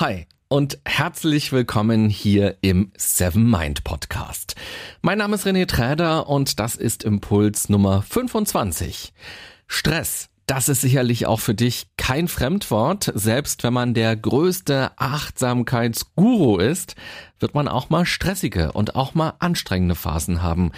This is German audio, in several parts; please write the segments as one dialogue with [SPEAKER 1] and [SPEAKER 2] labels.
[SPEAKER 1] Hi und herzlich willkommen hier im Seven Mind Podcast. Mein Name ist René Träder und das ist Impuls Nummer 25. Stress. Das ist sicherlich auch für dich kein Fremdwort. Selbst wenn man der größte Achtsamkeitsguru ist, wird man auch mal stressige und auch mal anstrengende Phasen haben.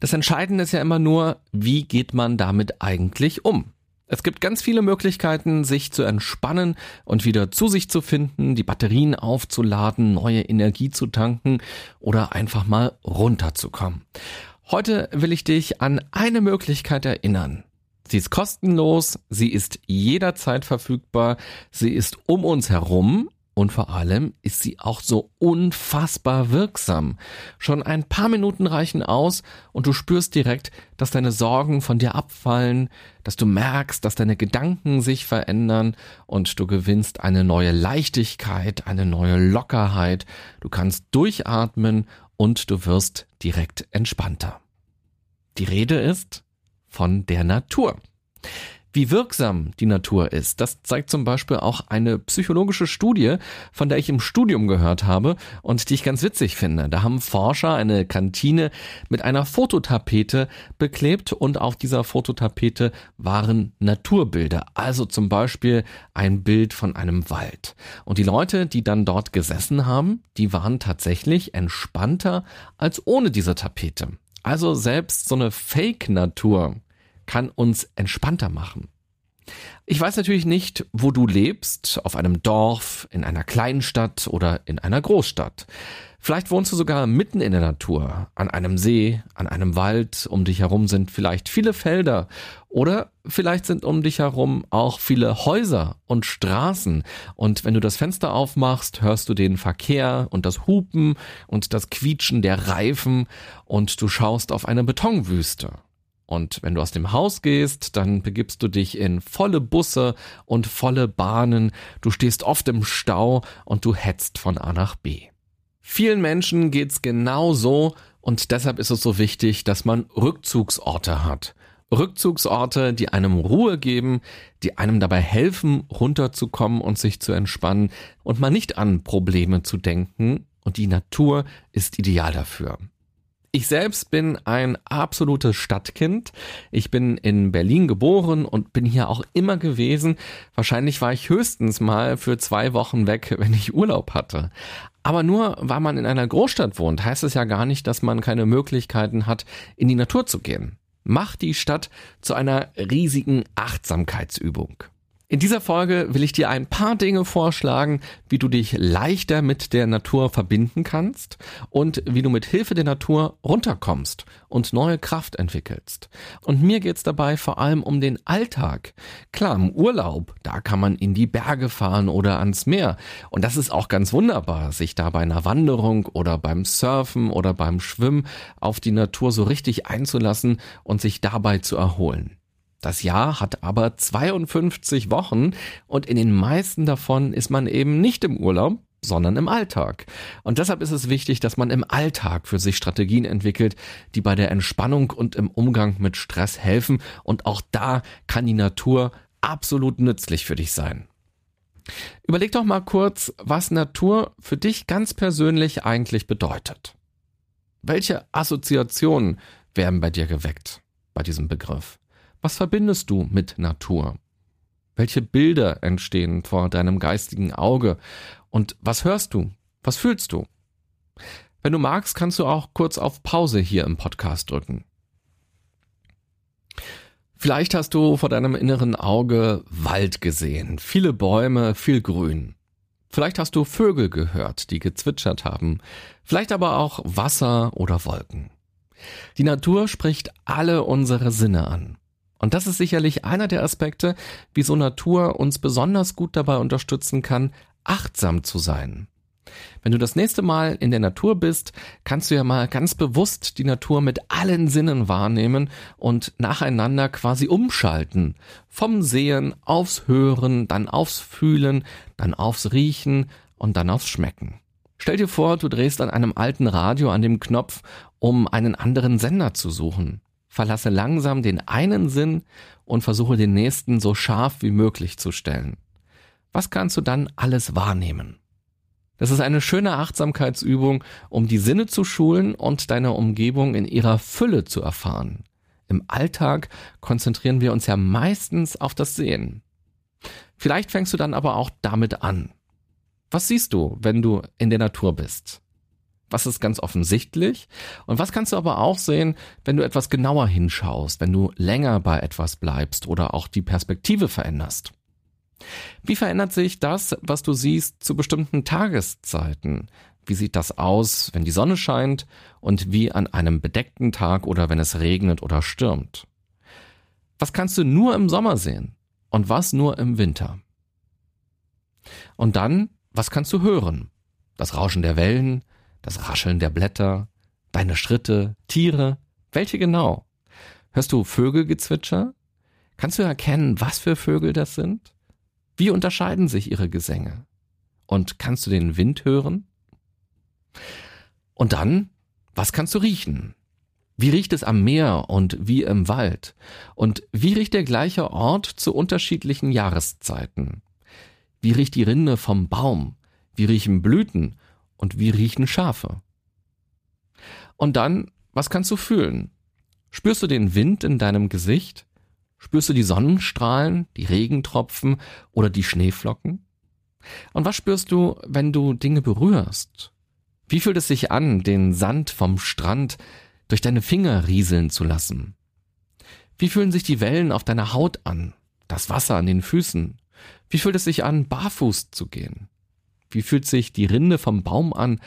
[SPEAKER 1] Das Entscheidende ist ja immer nur, wie geht man damit eigentlich um? Es gibt ganz viele Möglichkeiten, sich zu entspannen und wieder zu sich zu finden, die Batterien aufzuladen, neue Energie zu tanken oder einfach mal runterzukommen. Heute will ich dich an eine Möglichkeit erinnern. Sie ist kostenlos, sie ist jederzeit verfügbar, sie ist um uns herum und vor allem ist sie auch so unfassbar wirksam. Schon ein paar Minuten reichen aus und du spürst direkt, dass deine Sorgen von dir abfallen, dass du merkst, dass deine Gedanken sich verändern und du gewinnst eine neue Leichtigkeit, eine neue Lockerheit. Du kannst durchatmen und du wirst direkt entspannter. Die Rede ist von der Natur. Wie wirksam die Natur ist, das zeigt zum Beispiel auch eine psychologische Studie, von der ich im Studium gehört habe und die ich ganz witzig finde. Da haben Forscher eine Kantine mit einer Fototapete beklebt und auf dieser Fototapete waren Naturbilder, also zum Beispiel ein Bild von einem Wald. Und die Leute, die dann dort gesessen haben, die waren tatsächlich entspannter als ohne diese Tapete. Also selbst so eine Fake-Natur kann uns entspannter machen. Ich weiß natürlich nicht, wo du lebst, auf einem Dorf, in einer kleinen Stadt oder in einer Großstadt. Vielleicht wohnst du sogar mitten in der Natur, an einem See, an einem Wald, um dich herum sind vielleicht viele Felder oder vielleicht sind um dich herum auch viele Häuser und Straßen und wenn du das Fenster aufmachst, hörst du den Verkehr und das Hupen und das Quietschen der Reifen und du schaust auf eine Betonwüste. Und wenn du aus dem Haus gehst, dann begibst du dich in volle Busse und volle Bahnen. Du stehst oft im Stau und du hetzt von A nach B. Vielen Menschen geht's genau so und deshalb ist es so wichtig, dass man Rückzugsorte hat. Rückzugsorte, die einem Ruhe geben, die einem dabei helfen, runterzukommen und sich zu entspannen und mal nicht an Probleme zu denken. Und die Natur ist ideal dafür. Ich selbst bin ein absolutes Stadtkind. Ich bin in Berlin geboren und bin hier auch immer gewesen. Wahrscheinlich war ich höchstens mal für zwei Wochen weg, wenn ich Urlaub hatte. Aber nur weil man in einer Großstadt wohnt, heißt es ja gar nicht, dass man keine Möglichkeiten hat, in die Natur zu gehen. Macht die Stadt zu einer riesigen Achtsamkeitsübung. In dieser Folge will ich dir ein paar Dinge vorschlagen, wie du dich leichter mit der Natur verbinden kannst und wie du mit Hilfe der Natur runterkommst und neue Kraft entwickelst. Und mir geht's dabei vor allem um den Alltag. Klar, im Urlaub, da kann man in die Berge fahren oder ans Meer. Und das ist auch ganz wunderbar, sich da bei einer Wanderung oder beim Surfen oder beim Schwimmen auf die Natur so richtig einzulassen und sich dabei zu erholen. Das Jahr hat aber 52 Wochen und in den meisten davon ist man eben nicht im Urlaub, sondern im Alltag. Und deshalb ist es wichtig, dass man im Alltag für sich Strategien entwickelt, die bei der Entspannung und im Umgang mit Stress helfen. Und auch da kann die Natur absolut nützlich für dich sein. Überleg doch mal kurz, was Natur für dich ganz persönlich eigentlich bedeutet. Welche Assoziationen werden bei dir geweckt bei diesem Begriff? Was verbindest du mit Natur? Welche Bilder entstehen vor deinem geistigen Auge? Und was hörst du? Was fühlst du? Wenn du magst, kannst du auch kurz auf Pause hier im Podcast drücken. Vielleicht hast du vor deinem inneren Auge Wald gesehen, viele Bäume, viel Grün. Vielleicht hast du Vögel gehört, die gezwitschert haben, vielleicht aber auch Wasser oder Wolken. Die Natur spricht alle unsere Sinne an. Und das ist sicherlich einer der Aspekte, wieso Natur uns besonders gut dabei unterstützen kann, achtsam zu sein. Wenn du das nächste Mal in der Natur bist, kannst du ja mal ganz bewusst die Natur mit allen Sinnen wahrnehmen und nacheinander quasi umschalten. Vom Sehen aufs Hören, dann aufs Fühlen, dann aufs Riechen und dann aufs Schmecken. Stell dir vor, du drehst an einem alten Radio an dem Knopf, um einen anderen Sender zu suchen verlasse langsam den einen Sinn und versuche den nächsten so scharf wie möglich zu stellen. Was kannst du dann alles wahrnehmen? Das ist eine schöne Achtsamkeitsübung, um die Sinne zu schulen und deine Umgebung in ihrer Fülle zu erfahren. Im Alltag konzentrieren wir uns ja meistens auf das Sehen. Vielleicht fängst du dann aber auch damit an. Was siehst du, wenn du in der Natur bist? Was ist ganz offensichtlich? Und was kannst du aber auch sehen, wenn du etwas genauer hinschaust, wenn du länger bei etwas bleibst oder auch die Perspektive veränderst? Wie verändert sich das, was du siehst, zu bestimmten Tageszeiten? Wie sieht das aus, wenn die Sonne scheint und wie an einem bedeckten Tag oder wenn es regnet oder stürmt? Was kannst du nur im Sommer sehen und was nur im Winter? Und dann, was kannst du hören? Das Rauschen der Wellen, das Rascheln der Blätter, deine Schritte, Tiere, welche genau? Hörst du Vögelgezwitscher? Kannst du erkennen, was für Vögel das sind? Wie unterscheiden sich ihre Gesänge? Und kannst du den Wind hören? Und dann, was kannst du riechen? Wie riecht es am Meer und wie im Wald? Und wie riecht der gleiche Ort zu unterschiedlichen Jahreszeiten? Wie riecht die Rinde vom Baum? Wie riechen Blüten? Und wie riechen Schafe? Und dann, was kannst du fühlen? Spürst du den Wind in deinem Gesicht? Spürst du die Sonnenstrahlen, die Regentropfen oder die Schneeflocken? Und was spürst du, wenn du Dinge berührst? Wie fühlt es sich an, den Sand vom Strand durch deine Finger rieseln zu lassen? Wie fühlen sich die Wellen auf deiner Haut an, das Wasser an den Füßen? Wie fühlt es sich an, barfuß zu gehen? Wie fühlt sich die Rinde vom Baum an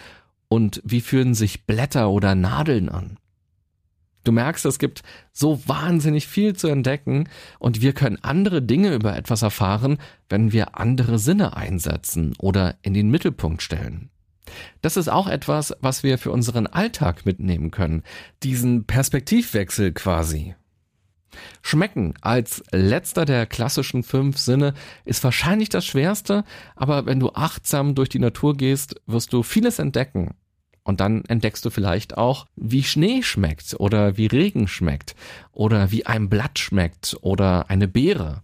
[SPEAKER 1] und wie fühlen sich Blätter oder Nadeln an? Du merkst, es gibt so wahnsinnig viel zu entdecken und wir können andere Dinge über etwas erfahren, wenn wir andere Sinne einsetzen oder in den Mittelpunkt stellen. Das ist auch etwas, was wir für unseren Alltag mitnehmen können, diesen Perspektivwechsel quasi. Schmecken als letzter der klassischen fünf Sinne ist wahrscheinlich das schwerste, aber wenn du achtsam durch die Natur gehst, wirst du vieles entdecken. Und dann entdeckst du vielleicht auch, wie Schnee schmeckt oder wie Regen schmeckt oder wie ein Blatt schmeckt oder eine Beere.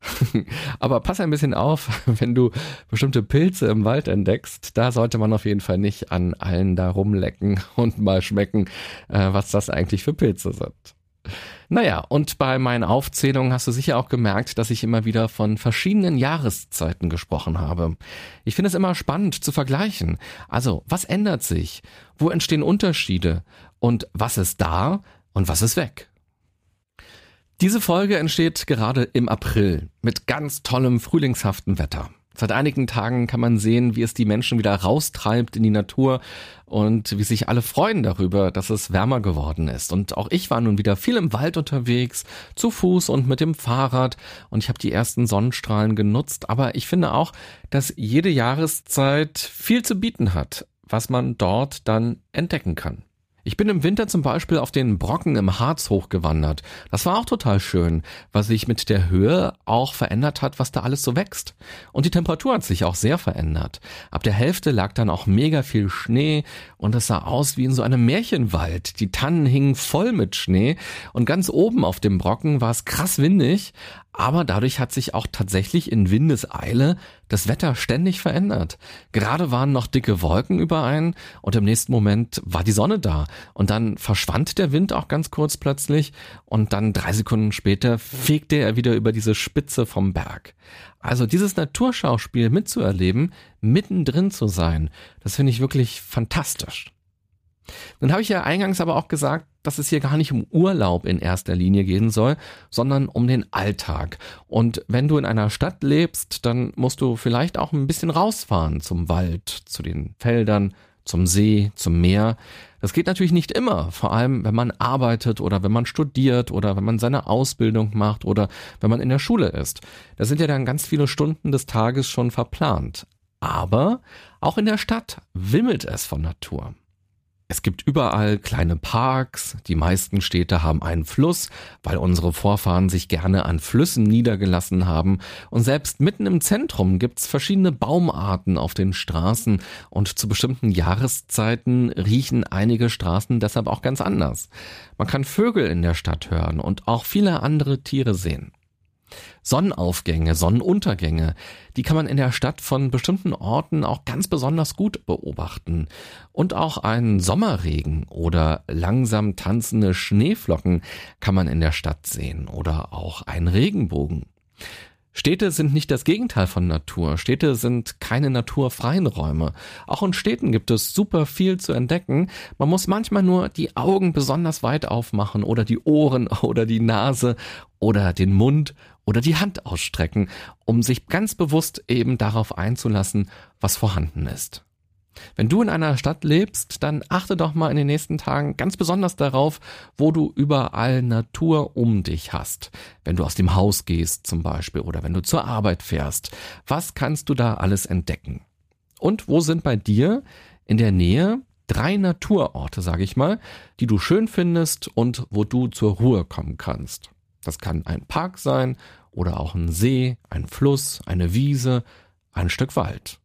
[SPEAKER 1] Aber pass ein bisschen auf, wenn du bestimmte Pilze im Wald entdeckst, da sollte man auf jeden Fall nicht an allen da rumlecken und mal schmecken, äh, was das eigentlich für Pilze sind. Naja, und bei meinen Aufzählungen hast du sicher auch gemerkt, dass ich immer wieder von verschiedenen Jahreszeiten gesprochen habe. Ich finde es immer spannend zu vergleichen. Also, was ändert sich? Wo entstehen Unterschiede? Und was ist da und was ist weg? Diese Folge entsteht gerade im April mit ganz tollem frühlingshaften Wetter. Seit einigen Tagen kann man sehen, wie es die Menschen wieder raustreibt in die Natur und wie sich alle freuen darüber, dass es wärmer geworden ist. Und auch ich war nun wieder viel im Wald unterwegs, zu Fuß und mit dem Fahrrad und ich habe die ersten Sonnenstrahlen genutzt. Aber ich finde auch, dass jede Jahreszeit viel zu bieten hat, was man dort dann entdecken kann. Ich bin im Winter zum Beispiel auf den Brocken im Harz hochgewandert. Das war auch total schön, weil sich mit der Höhe auch verändert hat, was da alles so wächst. Und die Temperatur hat sich auch sehr verändert. Ab der Hälfte lag dann auch mega viel Schnee und es sah aus wie in so einem Märchenwald. Die Tannen hingen voll mit Schnee und ganz oben auf dem Brocken war es krass windig, aber dadurch hat sich auch tatsächlich in Windeseile das Wetter ständig verändert. Gerade waren noch dicke Wolken überein und im nächsten Moment war die Sonne da und dann verschwand der Wind auch ganz kurz plötzlich und dann drei Sekunden später fegte er wieder über diese Spitze vom Berg. Also dieses Naturschauspiel mitzuerleben, mittendrin zu sein, das finde ich wirklich fantastisch. Dann habe ich ja eingangs aber auch gesagt, dass es hier gar nicht um Urlaub in erster Linie gehen soll, sondern um den Alltag. Und wenn du in einer Stadt lebst, dann musst du vielleicht auch ein bisschen rausfahren zum Wald, zu den Feldern, zum See, zum Meer. Das geht natürlich nicht immer, vor allem wenn man arbeitet oder wenn man studiert oder wenn man seine Ausbildung macht oder wenn man in der Schule ist. Da sind ja dann ganz viele Stunden des Tages schon verplant. Aber auch in der Stadt wimmelt es von Natur. Es gibt überall kleine Parks, die meisten Städte haben einen Fluss, weil unsere Vorfahren sich gerne an Flüssen niedergelassen haben, und selbst mitten im Zentrum gibt's verschiedene Baumarten auf den Straßen, und zu bestimmten Jahreszeiten riechen einige Straßen deshalb auch ganz anders. Man kann Vögel in der Stadt hören und auch viele andere Tiere sehen. Sonnenaufgänge, Sonnenuntergänge, die kann man in der Stadt von bestimmten Orten auch ganz besonders gut beobachten. Und auch einen Sommerregen oder langsam tanzende Schneeflocken kann man in der Stadt sehen oder auch einen Regenbogen. Städte sind nicht das Gegenteil von Natur. Städte sind keine naturfreien Räume. Auch in Städten gibt es super viel zu entdecken. Man muss manchmal nur die Augen besonders weit aufmachen oder die Ohren oder die Nase oder den Mund oder die Hand ausstrecken, um sich ganz bewusst eben darauf einzulassen, was vorhanden ist. Wenn du in einer Stadt lebst, dann achte doch mal in den nächsten Tagen ganz besonders darauf, wo du überall Natur um dich hast. Wenn du aus dem Haus gehst zum Beispiel oder wenn du zur Arbeit fährst. Was kannst du da alles entdecken? Und wo sind bei dir in der Nähe drei Naturorte, sage ich mal, die du schön findest und wo du zur Ruhe kommen kannst? Das kann ein Park sein oder auch ein See, ein Fluss, eine Wiese, ein Stück Wald.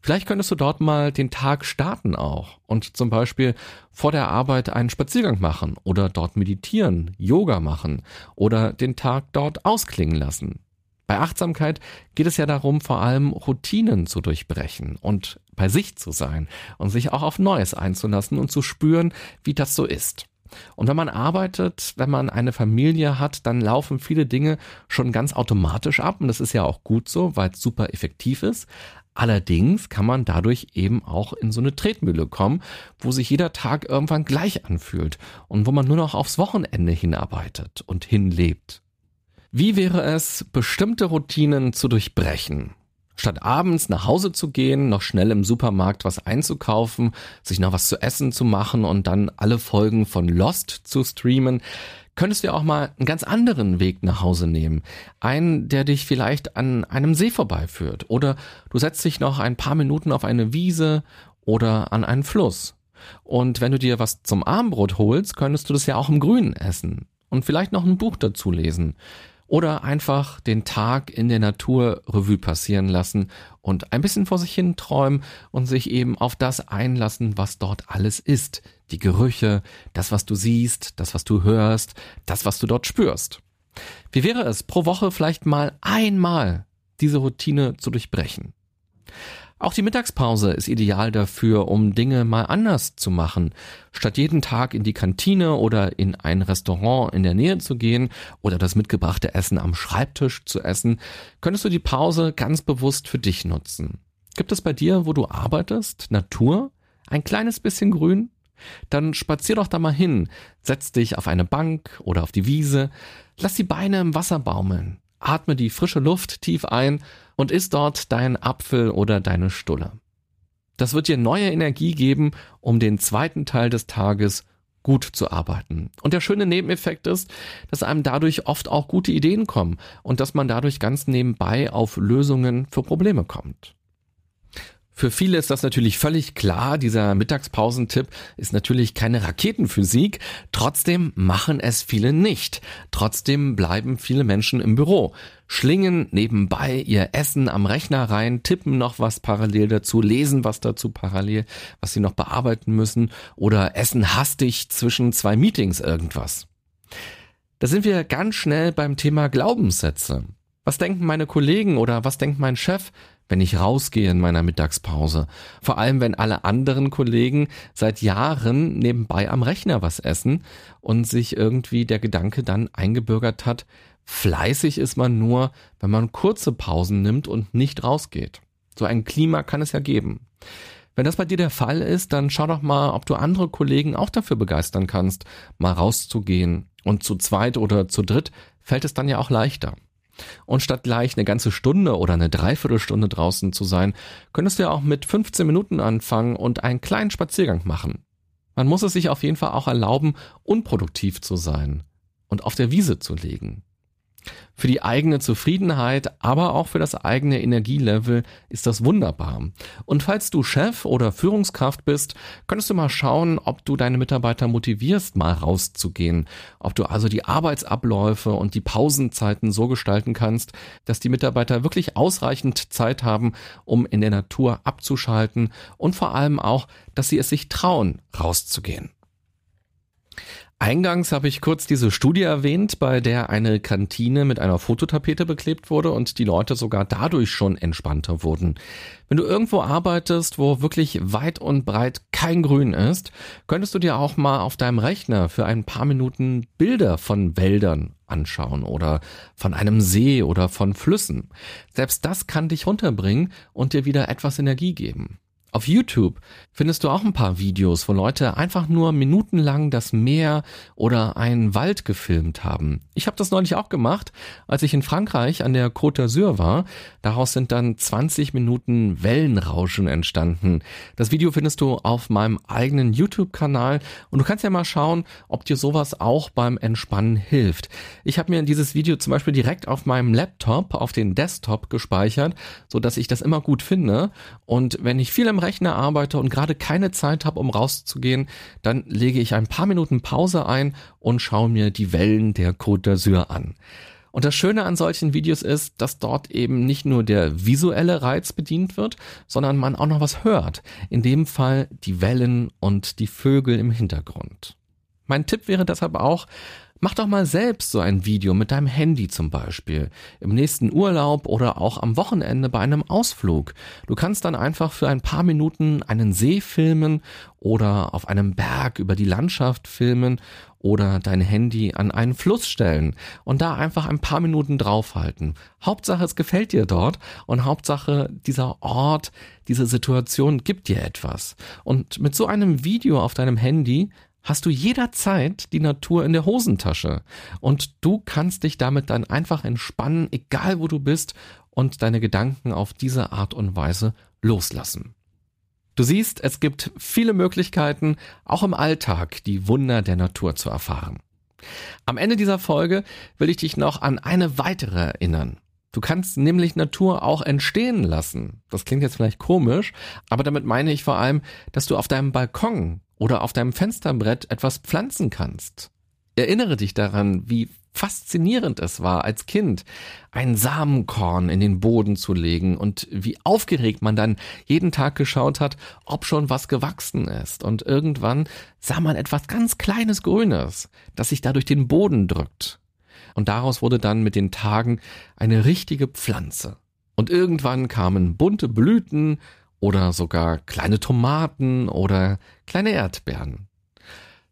[SPEAKER 1] Vielleicht könntest du dort mal den Tag starten auch und zum Beispiel vor der Arbeit einen Spaziergang machen oder dort meditieren, Yoga machen oder den Tag dort ausklingen lassen. Bei Achtsamkeit geht es ja darum, vor allem Routinen zu durchbrechen und bei sich zu sein und sich auch auf Neues einzulassen und zu spüren, wie das so ist. Und wenn man arbeitet, wenn man eine Familie hat, dann laufen viele Dinge schon ganz automatisch ab. Und das ist ja auch gut so, weil es super effektiv ist. Allerdings kann man dadurch eben auch in so eine Tretmühle kommen, wo sich jeder Tag irgendwann gleich anfühlt und wo man nur noch aufs Wochenende hinarbeitet und hinlebt. Wie wäre es, bestimmte Routinen zu durchbrechen? Statt abends nach Hause zu gehen, noch schnell im Supermarkt was einzukaufen, sich noch was zu essen zu machen und dann alle Folgen von Lost zu streamen, könntest du ja auch mal einen ganz anderen Weg nach Hause nehmen. Einen, der dich vielleicht an einem See vorbeiführt. Oder du setzt dich noch ein paar Minuten auf eine Wiese oder an einen Fluss. Und wenn du dir was zum Abendbrot holst, könntest du das ja auch im Grünen essen. Und vielleicht noch ein Buch dazu lesen oder einfach den Tag in der Natur Revue passieren lassen und ein bisschen vor sich hin träumen und sich eben auf das einlassen, was dort alles ist. Die Gerüche, das, was du siehst, das, was du hörst, das, was du dort spürst. Wie wäre es, pro Woche vielleicht mal einmal diese Routine zu durchbrechen? Auch die Mittagspause ist ideal dafür, um Dinge mal anders zu machen. Statt jeden Tag in die Kantine oder in ein Restaurant in der Nähe zu gehen oder das mitgebrachte Essen am Schreibtisch zu essen, könntest du die Pause ganz bewusst für dich nutzen. Gibt es bei dir, wo du arbeitest, Natur? Ein kleines bisschen Grün? Dann spazier doch da mal hin, setz dich auf eine Bank oder auf die Wiese, lass die Beine im Wasser baumeln, atme die frische Luft tief ein und isst dort dein Apfel oder deine Stulle. Das wird dir neue Energie geben, um den zweiten Teil des Tages gut zu arbeiten. Und der schöne Nebeneffekt ist, dass einem dadurch oft auch gute Ideen kommen und dass man dadurch ganz nebenbei auf Lösungen für Probleme kommt. Für viele ist das natürlich völlig klar. Dieser Mittagspausentipp ist natürlich keine Raketenphysik. Trotzdem machen es viele nicht. Trotzdem bleiben viele Menschen im Büro, schlingen nebenbei ihr Essen am Rechner rein, tippen noch was parallel dazu, lesen was dazu parallel, was sie noch bearbeiten müssen oder essen hastig zwischen zwei Meetings irgendwas. Da sind wir ganz schnell beim Thema Glaubenssätze. Was denken meine Kollegen oder was denkt mein Chef? Wenn ich rausgehe in meiner Mittagspause. Vor allem, wenn alle anderen Kollegen seit Jahren nebenbei am Rechner was essen und sich irgendwie der Gedanke dann eingebürgert hat, fleißig ist man nur, wenn man kurze Pausen nimmt und nicht rausgeht. So ein Klima kann es ja geben. Wenn das bei dir der Fall ist, dann schau doch mal, ob du andere Kollegen auch dafür begeistern kannst, mal rauszugehen. Und zu zweit oder zu dritt fällt es dann ja auch leichter. Und statt gleich eine ganze Stunde oder eine Dreiviertelstunde draußen zu sein, könntest du ja auch mit 15 Minuten anfangen und einen kleinen Spaziergang machen. Man muss es sich auf jeden Fall auch erlauben, unproduktiv zu sein und auf der Wiese zu legen. Für die eigene Zufriedenheit, aber auch für das eigene Energielevel ist das wunderbar. Und falls du Chef oder Führungskraft bist, könntest du mal schauen, ob du deine Mitarbeiter motivierst, mal rauszugehen. Ob du also die Arbeitsabläufe und die Pausenzeiten so gestalten kannst, dass die Mitarbeiter wirklich ausreichend Zeit haben, um in der Natur abzuschalten und vor allem auch, dass sie es sich trauen, rauszugehen. Eingangs habe ich kurz diese Studie erwähnt, bei der eine Kantine mit einer Fototapete beklebt wurde und die Leute sogar dadurch schon entspannter wurden. Wenn du irgendwo arbeitest, wo wirklich weit und breit kein Grün ist, könntest du dir auch mal auf deinem Rechner für ein paar Minuten Bilder von Wäldern anschauen oder von einem See oder von Flüssen. Selbst das kann dich runterbringen und dir wieder etwas Energie geben. Auf YouTube findest du auch ein paar Videos, wo Leute einfach nur minutenlang das Meer oder einen Wald gefilmt haben. Ich habe das neulich auch gemacht, als ich in Frankreich an der Côte d'Azur war. Daraus sind dann 20 Minuten Wellenrauschen entstanden. Das Video findest du auf meinem eigenen YouTube-Kanal und du kannst ja mal schauen, ob dir sowas auch beim Entspannen hilft. Ich habe mir dieses Video zum Beispiel direkt auf meinem Laptop, auf den Desktop gespeichert, so dass ich das immer gut finde. Und wenn ich viel im Rechner arbeite und gerade keine Zeit habe, um rauszugehen, dann lege ich ein paar Minuten Pause ein und schaue mir die Wellen der Côte d'Azur an. Und das Schöne an solchen Videos ist, dass dort eben nicht nur der visuelle Reiz bedient wird, sondern man auch noch was hört. In dem Fall die Wellen und die Vögel im Hintergrund. Mein Tipp wäre deshalb auch, Mach doch mal selbst so ein Video mit deinem Handy zum Beispiel. Im nächsten Urlaub oder auch am Wochenende bei einem Ausflug. Du kannst dann einfach für ein paar Minuten einen See filmen oder auf einem Berg über die Landschaft filmen oder dein Handy an einen Fluss stellen und da einfach ein paar Minuten draufhalten. Hauptsache, es gefällt dir dort und Hauptsache, dieser Ort, diese Situation gibt dir etwas. Und mit so einem Video auf deinem Handy hast du jederzeit die Natur in der Hosentasche und du kannst dich damit dann einfach entspannen, egal wo du bist und deine Gedanken auf diese Art und Weise loslassen. Du siehst, es gibt viele Möglichkeiten, auch im Alltag die Wunder der Natur zu erfahren. Am Ende dieser Folge will ich dich noch an eine weitere erinnern. Du kannst nämlich Natur auch entstehen lassen. Das klingt jetzt vielleicht komisch, aber damit meine ich vor allem, dass du auf deinem Balkon oder auf deinem Fensterbrett etwas pflanzen kannst. Erinnere dich daran, wie faszinierend es war, als Kind ein Samenkorn in den Boden zu legen und wie aufgeregt man dann jeden Tag geschaut hat, ob schon was gewachsen ist. Und irgendwann sah man etwas ganz Kleines Grünes, das sich da durch den Boden drückt. Und daraus wurde dann mit den Tagen eine richtige Pflanze. Und irgendwann kamen bunte Blüten oder sogar kleine Tomaten oder kleine Erdbeeren.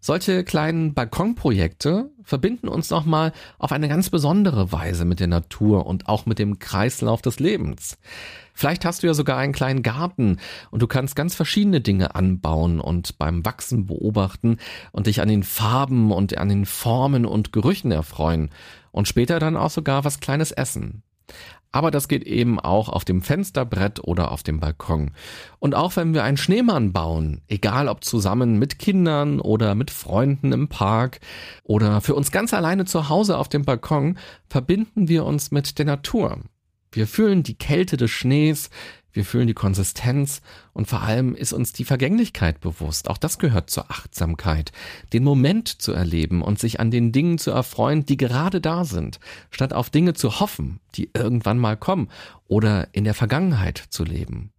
[SPEAKER 1] Solche kleinen Balkonprojekte verbinden uns nochmal auf eine ganz besondere Weise mit der Natur und auch mit dem Kreislauf des Lebens. Vielleicht hast du ja sogar einen kleinen Garten und du kannst ganz verschiedene Dinge anbauen und beim Wachsen beobachten und dich an den Farben und an den Formen und Gerüchen erfreuen und später dann auch sogar was Kleines essen. Aber das geht eben auch auf dem Fensterbrett oder auf dem Balkon. Und auch wenn wir einen Schneemann bauen, egal ob zusammen mit Kindern oder mit Freunden im Park oder für uns ganz alleine zu Hause auf dem Balkon, verbinden wir uns mit der Natur. Wir fühlen die Kälte des Schnees, wir fühlen die Konsistenz und vor allem ist uns die Vergänglichkeit bewusst. Auch das gehört zur Achtsamkeit. Den Moment zu erleben und sich an den Dingen zu erfreuen, die gerade da sind, statt auf Dinge zu hoffen, die irgendwann mal kommen oder in der Vergangenheit zu leben.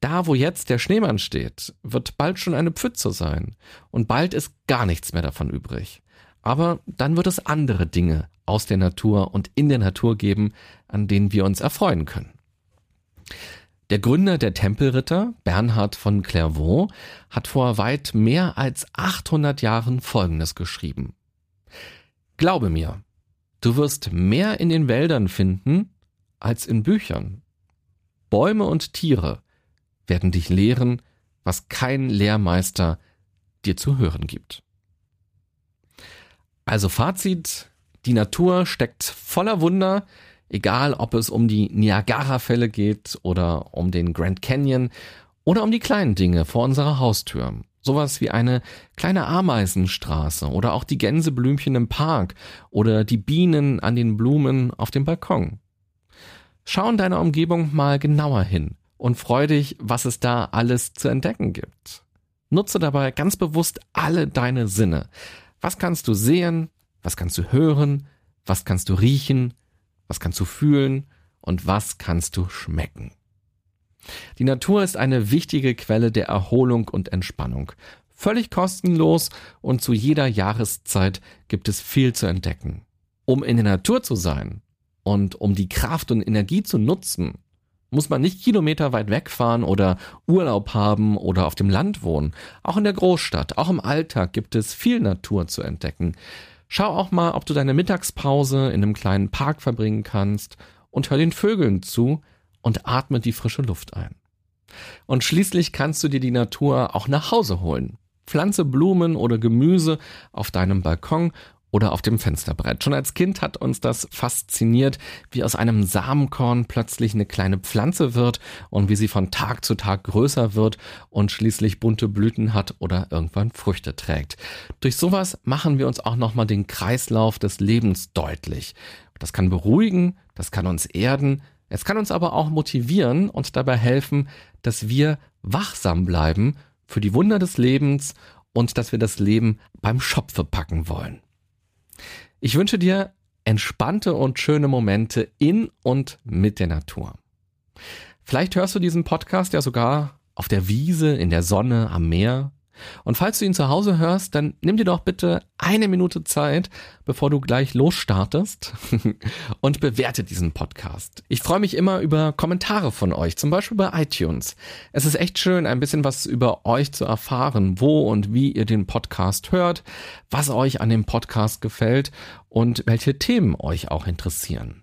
[SPEAKER 1] Da, wo jetzt der Schneemann steht, wird bald schon eine Pfütze sein und bald ist gar nichts mehr davon übrig. Aber dann wird es andere Dinge aus der Natur und in der Natur geben, an denen wir uns erfreuen können. Der Gründer der Tempelritter, Bernhard von Clairvaux, hat vor weit mehr als 800 Jahren Folgendes geschrieben. Glaube mir, du wirst mehr in den Wäldern finden als in Büchern. Bäume und Tiere werden dich lehren, was kein Lehrmeister dir zu hören gibt. Also Fazit, die Natur steckt voller Wunder, Egal, ob es um die Niagara-Fälle geht oder um den Grand Canyon oder um die kleinen Dinge vor unserer Haustür. Sowas wie eine kleine Ameisenstraße oder auch die Gänseblümchen im Park oder die Bienen an den Blumen auf dem Balkon. Schau in deiner Umgebung mal genauer hin und freu dich, was es da alles zu entdecken gibt. Nutze dabei ganz bewusst alle deine Sinne. Was kannst du sehen? Was kannst du hören? Was kannst du riechen? Was kannst du fühlen und was kannst du schmecken. Die Natur ist eine wichtige Quelle der Erholung und Entspannung. völlig kostenlos und zu jeder Jahreszeit gibt es viel zu entdecken. Um in der Natur zu sein und um die Kraft und Energie zu nutzen, muss man nicht Kilometer weit wegfahren oder Urlaub haben oder auf dem Land wohnen. Auch in der Großstadt, auch im Alltag gibt es viel Natur zu entdecken. Schau auch mal, ob du deine Mittagspause in einem kleinen Park verbringen kannst und hör den Vögeln zu und atme die frische Luft ein. Und schließlich kannst du dir die Natur auch nach Hause holen. Pflanze Blumen oder Gemüse auf deinem Balkon oder auf dem Fensterbrett. Schon als Kind hat uns das fasziniert, wie aus einem Samenkorn plötzlich eine kleine Pflanze wird und wie sie von Tag zu Tag größer wird und schließlich bunte Blüten hat oder irgendwann Früchte trägt. Durch sowas machen wir uns auch nochmal den Kreislauf des Lebens deutlich. Das kann beruhigen, das kann uns erden, es kann uns aber auch motivieren und dabei helfen, dass wir wachsam bleiben für die Wunder des Lebens und dass wir das Leben beim Schopfe packen wollen. Ich wünsche dir entspannte und schöne Momente in und mit der Natur. Vielleicht hörst du diesen Podcast ja sogar auf der Wiese, in der Sonne, am Meer und falls du ihn zu Hause hörst, dann nimm dir doch bitte eine Minute Zeit, bevor du gleich losstartest und bewerte diesen Podcast. Ich freue mich immer über Kommentare von euch, zum Beispiel bei iTunes. Es ist echt schön, ein bisschen was über euch zu erfahren, wo und wie ihr den Podcast hört, was euch an dem Podcast gefällt und welche Themen euch auch interessieren.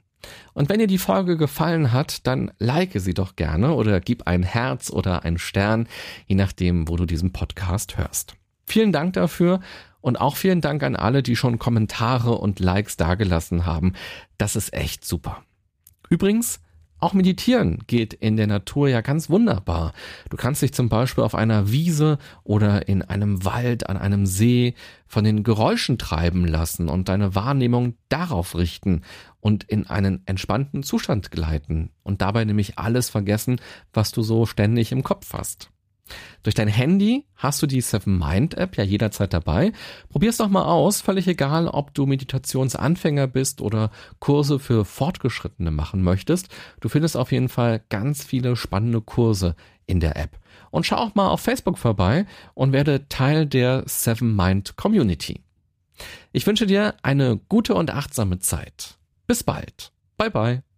[SPEAKER 1] Und wenn dir die Folge gefallen hat, dann like sie doch gerne oder gib ein Herz oder ein Stern, je nachdem, wo du diesen Podcast hörst. Vielen Dank dafür und auch vielen Dank an alle, die schon Kommentare und Likes dagelassen haben. Das ist echt super. Übrigens, auch meditieren geht in der Natur ja ganz wunderbar. Du kannst dich zum Beispiel auf einer Wiese oder in einem Wald, an einem See von den Geräuschen treiben lassen und deine Wahrnehmung darauf richten und in einen entspannten Zustand gleiten und dabei nämlich alles vergessen, was du so ständig im Kopf hast. Durch dein Handy hast du die Seven Mind App ja jederzeit dabei. Probier's doch mal aus, völlig egal, ob du Meditationsanfänger bist oder Kurse für Fortgeschrittene machen möchtest. Du findest auf jeden Fall ganz viele spannende Kurse in der App. Und schau auch mal auf Facebook vorbei und werde Teil der Seven Mind Community. Ich wünsche dir eine gute und achtsame Zeit. Bis bald. Bye bye.